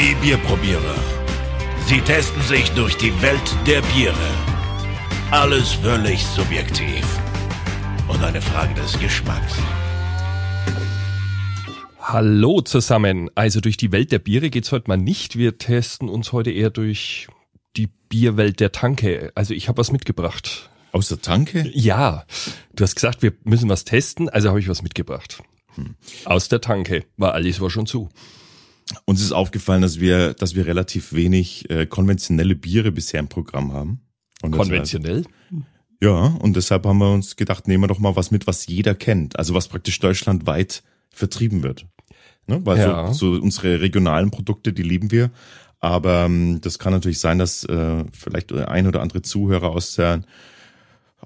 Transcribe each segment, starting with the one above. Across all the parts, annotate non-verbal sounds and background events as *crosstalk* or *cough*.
Die Bierprobierer. Sie testen sich durch die Welt der Biere. Alles völlig subjektiv. Und eine Frage des Geschmacks. Hallo zusammen. Also durch die Welt der Biere geht's heute mal nicht. Wir testen uns heute eher durch die Bierwelt der Tanke. Also ich habe was mitgebracht. Aus der Tanke? Ja, du hast gesagt, wir müssen was testen, also habe ich was mitgebracht. Hm. Aus der Tanke, weil alles war schon zu. Uns ist aufgefallen, dass wir, dass wir relativ wenig äh, konventionelle Biere bisher im Programm haben. Und Konventionell? Deshalb, ja, und deshalb haben wir uns gedacht, nehmen wir doch mal was mit, was jeder kennt. Also was praktisch deutschlandweit vertrieben wird. Ne? Weil ja. so, so unsere regionalen Produkte, die lieben wir. Aber ähm, das kann natürlich sein, dass äh, vielleicht ein oder andere Zuhörer aus der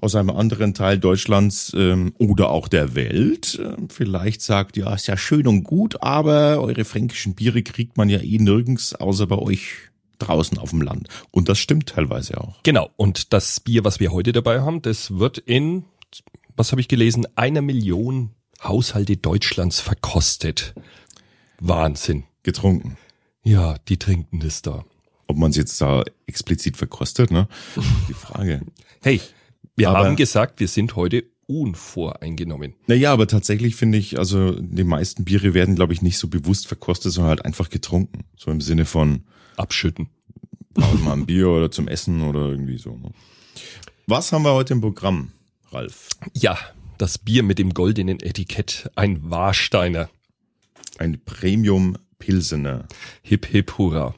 aus einem anderen Teil Deutschlands ähm, oder auch der Welt äh, vielleicht sagt, ja, ist ja schön und gut, aber eure fränkischen Biere kriegt man ja eh nirgends, außer bei euch draußen auf dem Land. Und das stimmt teilweise auch. Genau. Und das Bier, was wir heute dabei haben, das wird in, was habe ich gelesen, einer Million Haushalte Deutschlands verkostet. Wahnsinn. Getrunken. Ja, die trinken das da. Ob man es jetzt da explizit verkostet, ne? Die Frage. *laughs* Hey, wir aber, haben gesagt, wir sind heute unvoreingenommen. Naja, aber tatsächlich finde ich, also die meisten Biere werden, glaube ich, nicht so bewusst verkostet, sondern halt einfach getrunken. So im Sinne von abschütten. Mal ein Bier oder zum Essen oder irgendwie so. Ne? Was haben wir heute im Programm, Ralf? Ja, das Bier mit dem goldenen Etikett, ein Warsteiner. Ein Premium Pilsener. Hip hip hurra.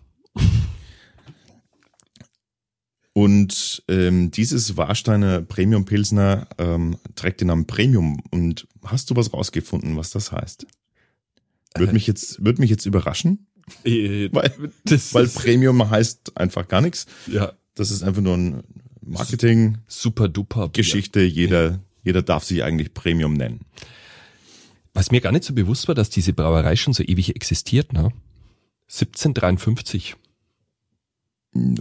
Und ähm, dieses Warsteiner Premium Pilsner ähm, trägt den Namen Premium. Und hast du was rausgefunden, was das heißt? Würde äh, mich jetzt, würde mich jetzt überraschen. Äh, weil, *laughs* weil Premium heißt einfach gar nichts. Ja. Das ist einfach nur ein Marketing. Super duper. Geschichte. Jeder, jeder darf sich eigentlich Premium nennen. Was mir gar nicht so bewusst war, dass diese Brauerei schon so ewig existiert, ne? 1753.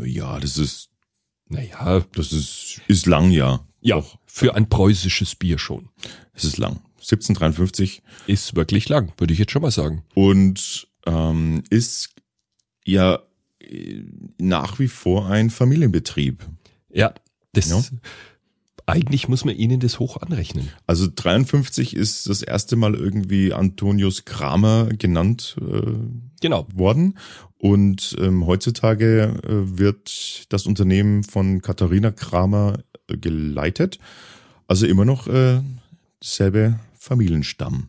Ja, das ist naja, das ist, ist lang, ja. Ja, Doch. für ein preußisches Bier schon. Es ist lang. 1753. Ist wirklich lang, würde ich jetzt schon mal sagen. Und ähm, ist ja äh, nach wie vor ein Familienbetrieb. Ja, das ja. Eigentlich muss man ihnen das hoch anrechnen. Also 53 ist das erste Mal irgendwie Antonius Kramer genannt äh, genau. worden und ähm, heutzutage äh, wird das Unternehmen von Katharina Kramer äh, geleitet. Also immer noch äh, selbe Familienstamm.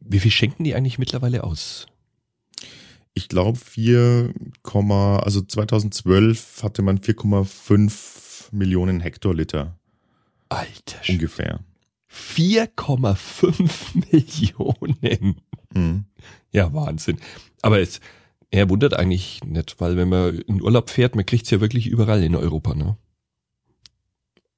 Wie viel schenken die eigentlich mittlerweile aus? Ich glaube 4, also 2012 hatte man 4,5 Millionen Hektoliter. Alter. Ungefähr. 4,5 *laughs* Millionen. Mhm. Ja, Wahnsinn. Aber es, er wundert eigentlich nicht, weil wenn man in Urlaub fährt, man kriegt's ja wirklich überall in Europa, ne?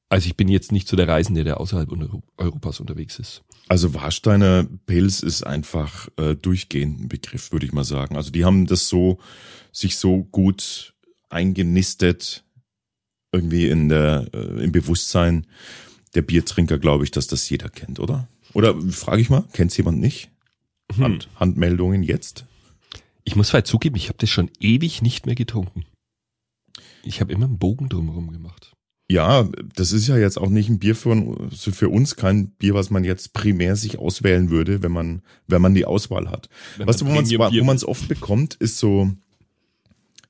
Also ich bin jetzt nicht so der Reisende, der außerhalb Europas unterwegs ist. Also Warsteiner Pils ist einfach äh, durchgehend ein Begriff, würde ich mal sagen. Also die haben das so, sich so gut eingenistet, irgendwie in der, äh, im Bewusstsein der Biertrinker, glaube ich, dass das jeder kennt, oder? Oder frage ich mal, kennt's jemand nicht? Hm. Hand, Handmeldungen jetzt? Ich muss vielleicht zugeben, ich habe das schon ewig nicht mehr getrunken. Ich habe immer einen Bogen drumherum gemacht. Ja, das ist ja jetzt auch nicht ein Bier für, für uns, kein Bier, was man jetzt primär sich auswählen würde, wenn man, wenn man die Auswahl hat. Wenn weißt du, wo man es oft bekommt, ist so,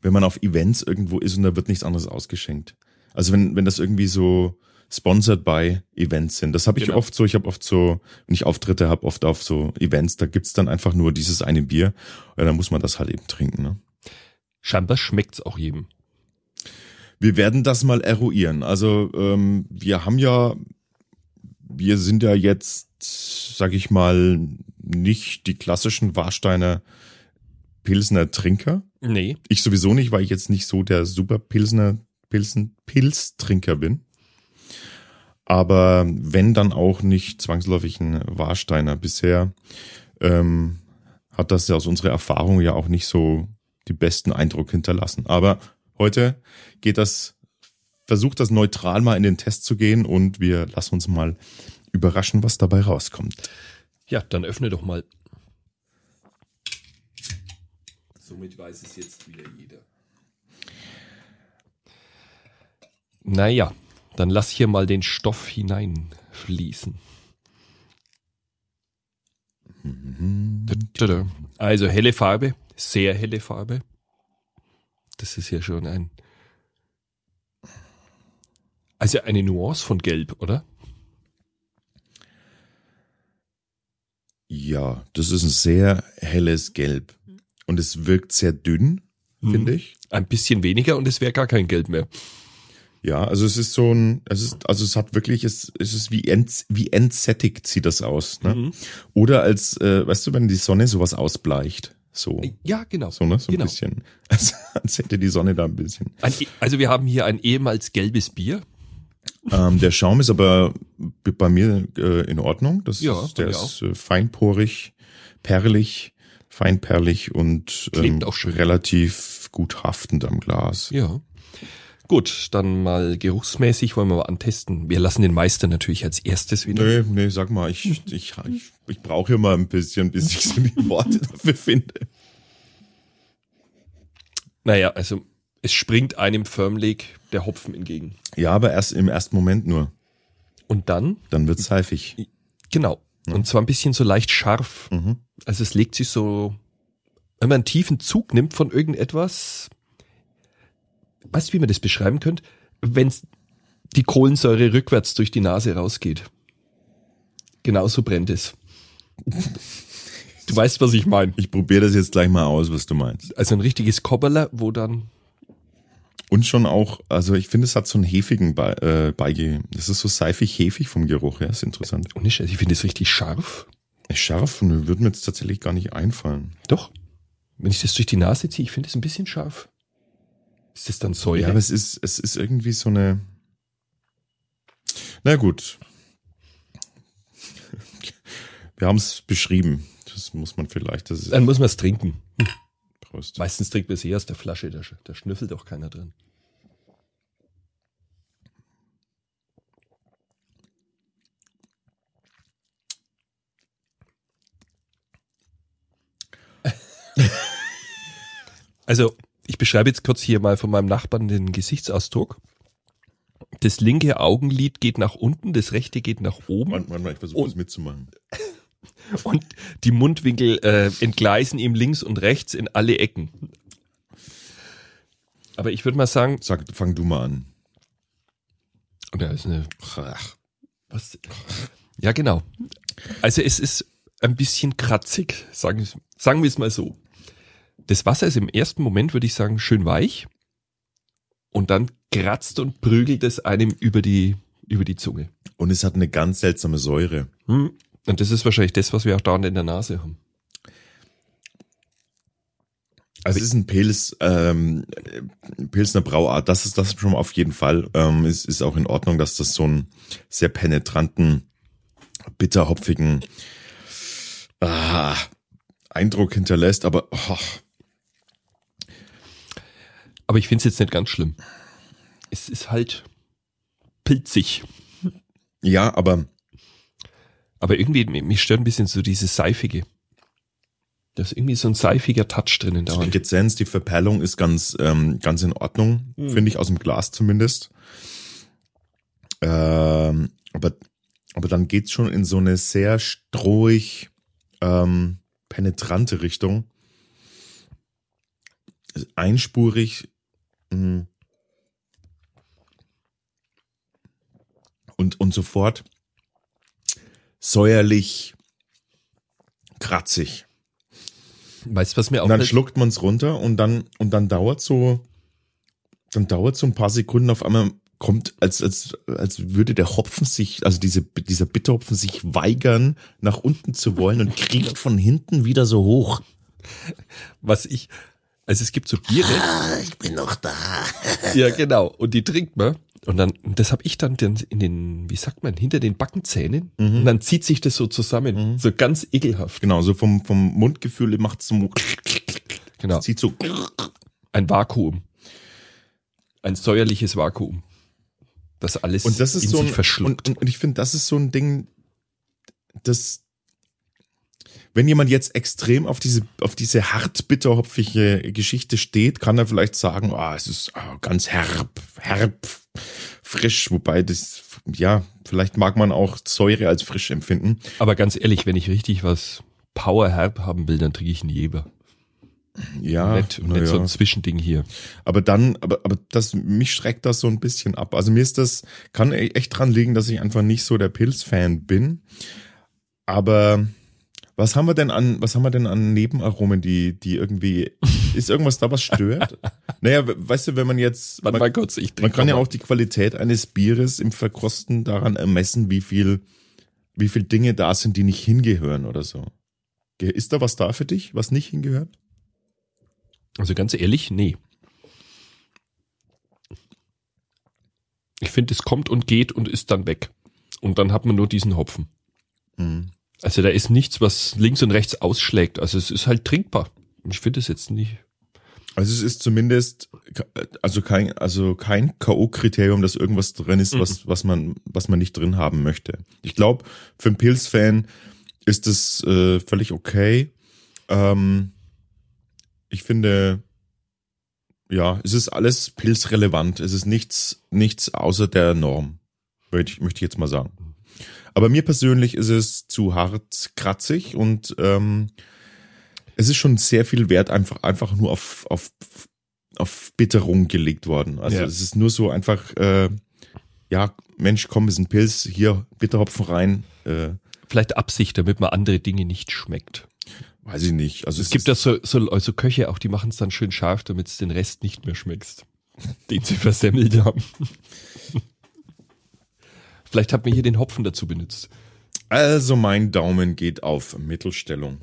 wenn man auf Events irgendwo ist und da wird nichts anderes ausgeschenkt. Also wenn, wenn das irgendwie so, sponsored by Events sind. Das habe ich genau. oft so, ich habe oft so, wenn ich Auftritte habe, oft auf so Events, da gibt's dann einfach nur dieses eine Bier. Ja, dann muss man das halt eben trinken. Ne? Scheinbar schmeckt's auch jedem. Wir werden das mal eruieren. Also ähm, wir haben ja, wir sind ja jetzt, sag ich mal, nicht die klassischen Warsteiner Pilsner Trinker. Nee. Ich sowieso nicht, weil ich jetzt nicht so der super Pilsner Pilsen Pilztrinker bin aber wenn dann auch nicht zwangsläufig ein Warsteiner. Bisher ähm, hat das ja aus unserer Erfahrung ja auch nicht so die besten Eindruck hinterlassen. Aber heute geht das, versucht das neutral mal in den Test zu gehen und wir lassen uns mal überraschen, was dabei rauskommt. Ja, dann öffne doch mal. Somit weiß es jetzt wieder jeder. Naja, dann lass hier mal den Stoff hineinfließen. Also helle Farbe, sehr helle Farbe. Das ist ja schon ein. Also eine Nuance von Gelb, oder? Ja, das ist ein sehr helles Gelb. Und es wirkt sehr dünn, mhm. finde ich. Ein bisschen weniger und es wäre gar kein Gelb mehr. Ja, also es ist so ein, es ist, also es hat wirklich, es, es ist wie, ent, wie entsättigt sieht das aus. Ne? Mhm. Oder als, äh, weißt du, wenn die Sonne sowas ausbleicht. So. Ja, genau. So, ne? So genau. ein bisschen. *laughs* Als, als hätte die Sonne da ein bisschen. Ein, e, also wir haben hier ein ehemals gelbes Bier. Ähm, der Schaum ist aber bei mir äh, in Ordnung. Das ja, ist, der ist äh, feinporig, perlig, feinperlig und ähm, relativ gut haftend am Glas. Ja. Gut, dann mal geruchsmäßig wollen wir mal antesten. Wir lassen den Meister natürlich als erstes wieder. Nee, nee, sag mal, ich, ich, ich, ich brauche hier mal ein bisschen, bis ich so die Worte dafür finde. Naja, also es springt einem förmlich der Hopfen entgegen. Ja, aber erst im ersten Moment nur. Und dann? Dann wird's seifig. Genau. Ja. Und zwar ein bisschen so leicht scharf. Mhm. Also es legt sich so, wenn man einen tiefen Zug nimmt von irgendetwas, weißt du, wie man das beschreiben könnte? Wenn die Kohlensäure rückwärts durch die Nase rausgeht. Genauso brennt es. Du weißt, was ich meine. Ich probiere das jetzt gleich mal aus, was du meinst. Also ein richtiges Kobberler, wo dann und schon auch, also ich finde, es hat so einen hefigen Be äh, Beige. Das ist so seifig-hefig vom Geruch, ja, ist interessant. Und ich, also ich finde es richtig scharf. Scharf? Würde mir jetzt tatsächlich gar nicht einfallen. Doch. Wenn ich das durch die Nase ziehe, ich finde es ein bisschen scharf. Ist das dann Säure? Ja, aber es ist, es ist irgendwie so eine. Na gut. *laughs* Wir haben es beschrieben. Das muss man vielleicht. Das dann muss man es trinken. Prost. Meistens trinkt man es eh aus der Flasche, da, da schnüffelt auch keiner drin. *laughs* also, ich beschreibe jetzt kurz hier mal von meinem Nachbarn den Gesichtsausdruck. Das linke Augenlid geht nach unten, das rechte geht nach oben. Mann, Mann, ich versuche das mitzumachen. *laughs* Und die Mundwinkel äh, entgleisen ihm links und rechts in alle Ecken. Aber ich würde mal sagen. Sag, fang du mal an. Und da ist eine. Was? Ja, genau. Also es ist ein bisschen kratzig, sagen, sagen wir es mal so. Das Wasser ist im ersten Moment, würde ich sagen, schön weich. Und dann kratzt und prügelt es einem über die, über die Zunge. Und es hat eine ganz seltsame Säure. Hm. Und das ist wahrscheinlich das, was wir auch da in der Nase haben. Also es ist ein Pils, ähm, Pilsner Brauart, das ist das schon mal auf jeden Fall. Ähm, es ist auch in Ordnung, dass das so einen sehr penetranten, bitterhopfigen ah, Eindruck hinterlässt, aber oh. Aber ich finde es jetzt nicht ganz schlimm. Es ist halt pilzig. Ja, aber aber irgendwie, mich stört ein bisschen so dieses Seifige. Da ist irgendwie so ein seifiger Touch drinnen. Die Lizenz, die Verperlung ist ganz, ähm, ganz in Ordnung, mhm. finde ich, aus dem Glas zumindest. Ähm, aber, aber dann geht's schon in so eine sehr strohig, ähm, penetrante Richtung. Einspurig. Mh. Und, und sofort säuerlich, kratzig. Weißt du, was mir auch. Und dann schluckt man es runter und dann, und dann dauert so, dann dauert so ein paar Sekunden auf einmal kommt, als, als, als würde der Hopfen sich, also diese, dieser Bitterhopfen sich weigern, nach unten zu wollen und kriegt von hinten wieder so hoch. Was ich, also es gibt so Biere. Ah, ich bin noch da. *laughs* ja, genau. Und die trinkt man. Und dann, das habe ich dann in den, wie sagt man, hinter den Backenzähnen. Mhm. Und dann zieht sich das so zusammen. Mhm. So ganz ekelhaft. Genau, so vom, vom Mundgefühl macht es so. Genau. Zieht so. Ein Vakuum. Ein säuerliches Vakuum. Das alles und das ist in so sich ein, verschluckt. Und, und, und ich finde, das ist so ein Ding, das, wenn jemand jetzt extrem auf diese, auf diese hartbitterhopfige Geschichte steht, kann er vielleicht sagen, ah, oh, es ist oh, ganz herb, herb, frisch, wobei das, ja, vielleicht mag man auch Säure als frisch empfinden. Aber ganz ehrlich, wenn ich richtig was Powerherb haben will, dann trinke ich einen Jeber. Ja, nicht, nicht ja. so ein Zwischending hier. Aber dann, aber, aber das, mich schreckt das so ein bisschen ab. Also mir ist das, kann e-, echt dran liegen, dass ich einfach nicht so der Pilz-Fan bin. Aber was haben wir denn an, was haben wir denn an Nebenaromen, die, die irgendwie, *laughs* ist irgendwas da, was stört? naja, weißt du, wenn man jetzt, man, man, kurz, ich man kann ja auch die Qualität eines Bieres im Verkosten daran ermessen, wie viel, wie viel Dinge da sind, die nicht hingehören oder so. Ist da was da für dich, was nicht hingehört? Also ganz ehrlich, nee. Ich finde, es kommt und geht und ist dann weg. Und dann hat man nur diesen Hopfen. Mhm. Also da ist nichts, was links und rechts ausschlägt. Also es ist halt trinkbar. Ich finde es jetzt nicht. Also es ist zumindest also kein also kein KO-Kriterium, dass irgendwas drin ist, mhm. was was man was man nicht drin haben möchte. Ich glaube, für einen Pilz-Fan ist es äh, völlig okay. Ähm, ich finde, ja, es ist alles pilzrelevant. Es ist nichts, nichts außer der Norm, möchte ich, möchte ich jetzt mal sagen. Aber mir persönlich ist es zu hart kratzig und ähm, es ist schon sehr viel Wert einfach, einfach nur auf, auf, auf Bitterung gelegt worden. Also ja. es ist nur so einfach, äh, ja, Mensch, komm, ist ein Pilz, hier Bitterhopfen rein. Äh. Vielleicht Absicht, damit man andere Dinge nicht schmeckt. Weiß ich nicht. Also es, es gibt ja so, so also Köche auch, die machen es dann schön scharf, damit es den Rest nicht mehr schmeckst, den sie versemmelt haben. Vielleicht hat mir hier den Hopfen dazu benutzt. Also mein Daumen geht auf Mittelstellung.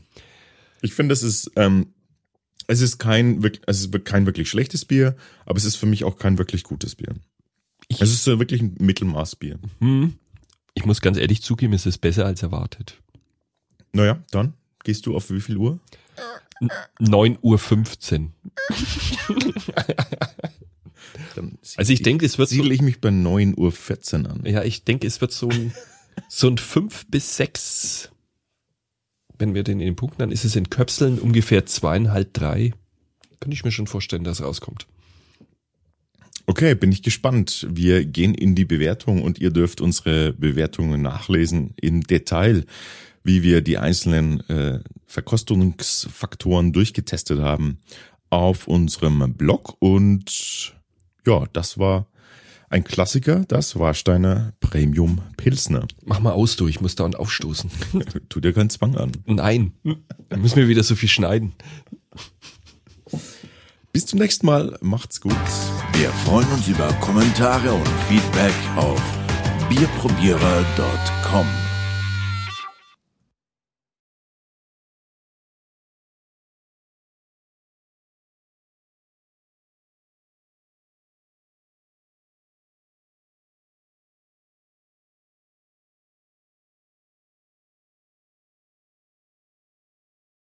Ich finde, es ist, ähm, es ist kein, es ist kein wirklich schlechtes Bier, aber es ist für mich auch kein wirklich gutes Bier. Ich, es ist so wirklich ein Mittelmaßbier. Hm. Ich muss ganz ehrlich zugeben, es ist besser als erwartet. Naja, dann Gehst du auf wie viel Uhr? 9.15 Uhr. *laughs* also ich denke, es wird siedle so, ich mich bei 9.14 Uhr an. Ja, ich denke, es wird so ein, so ein 5 bis 6. Wenn wir den in den Punkten, dann ist es in Köpseln ungefähr zweieinhalb, drei. Könnte ich mir schon vorstellen, dass rauskommt. Okay, bin ich gespannt. Wir gehen in die Bewertung und ihr dürft unsere Bewertungen nachlesen im Detail wie wir die einzelnen äh, Verkostungsfaktoren durchgetestet haben auf unserem Blog. Und ja, das war ein Klassiker, das Warsteiner Premium Pilsner. Mach mal aus, du, ich muss da und aufstoßen. *laughs* tu dir keinen Zwang an. Nein, dann müssen wir wieder so viel schneiden. Bis zum nächsten Mal, macht's gut. Wir freuen uns über Kommentare und Feedback auf bierprobierer.com.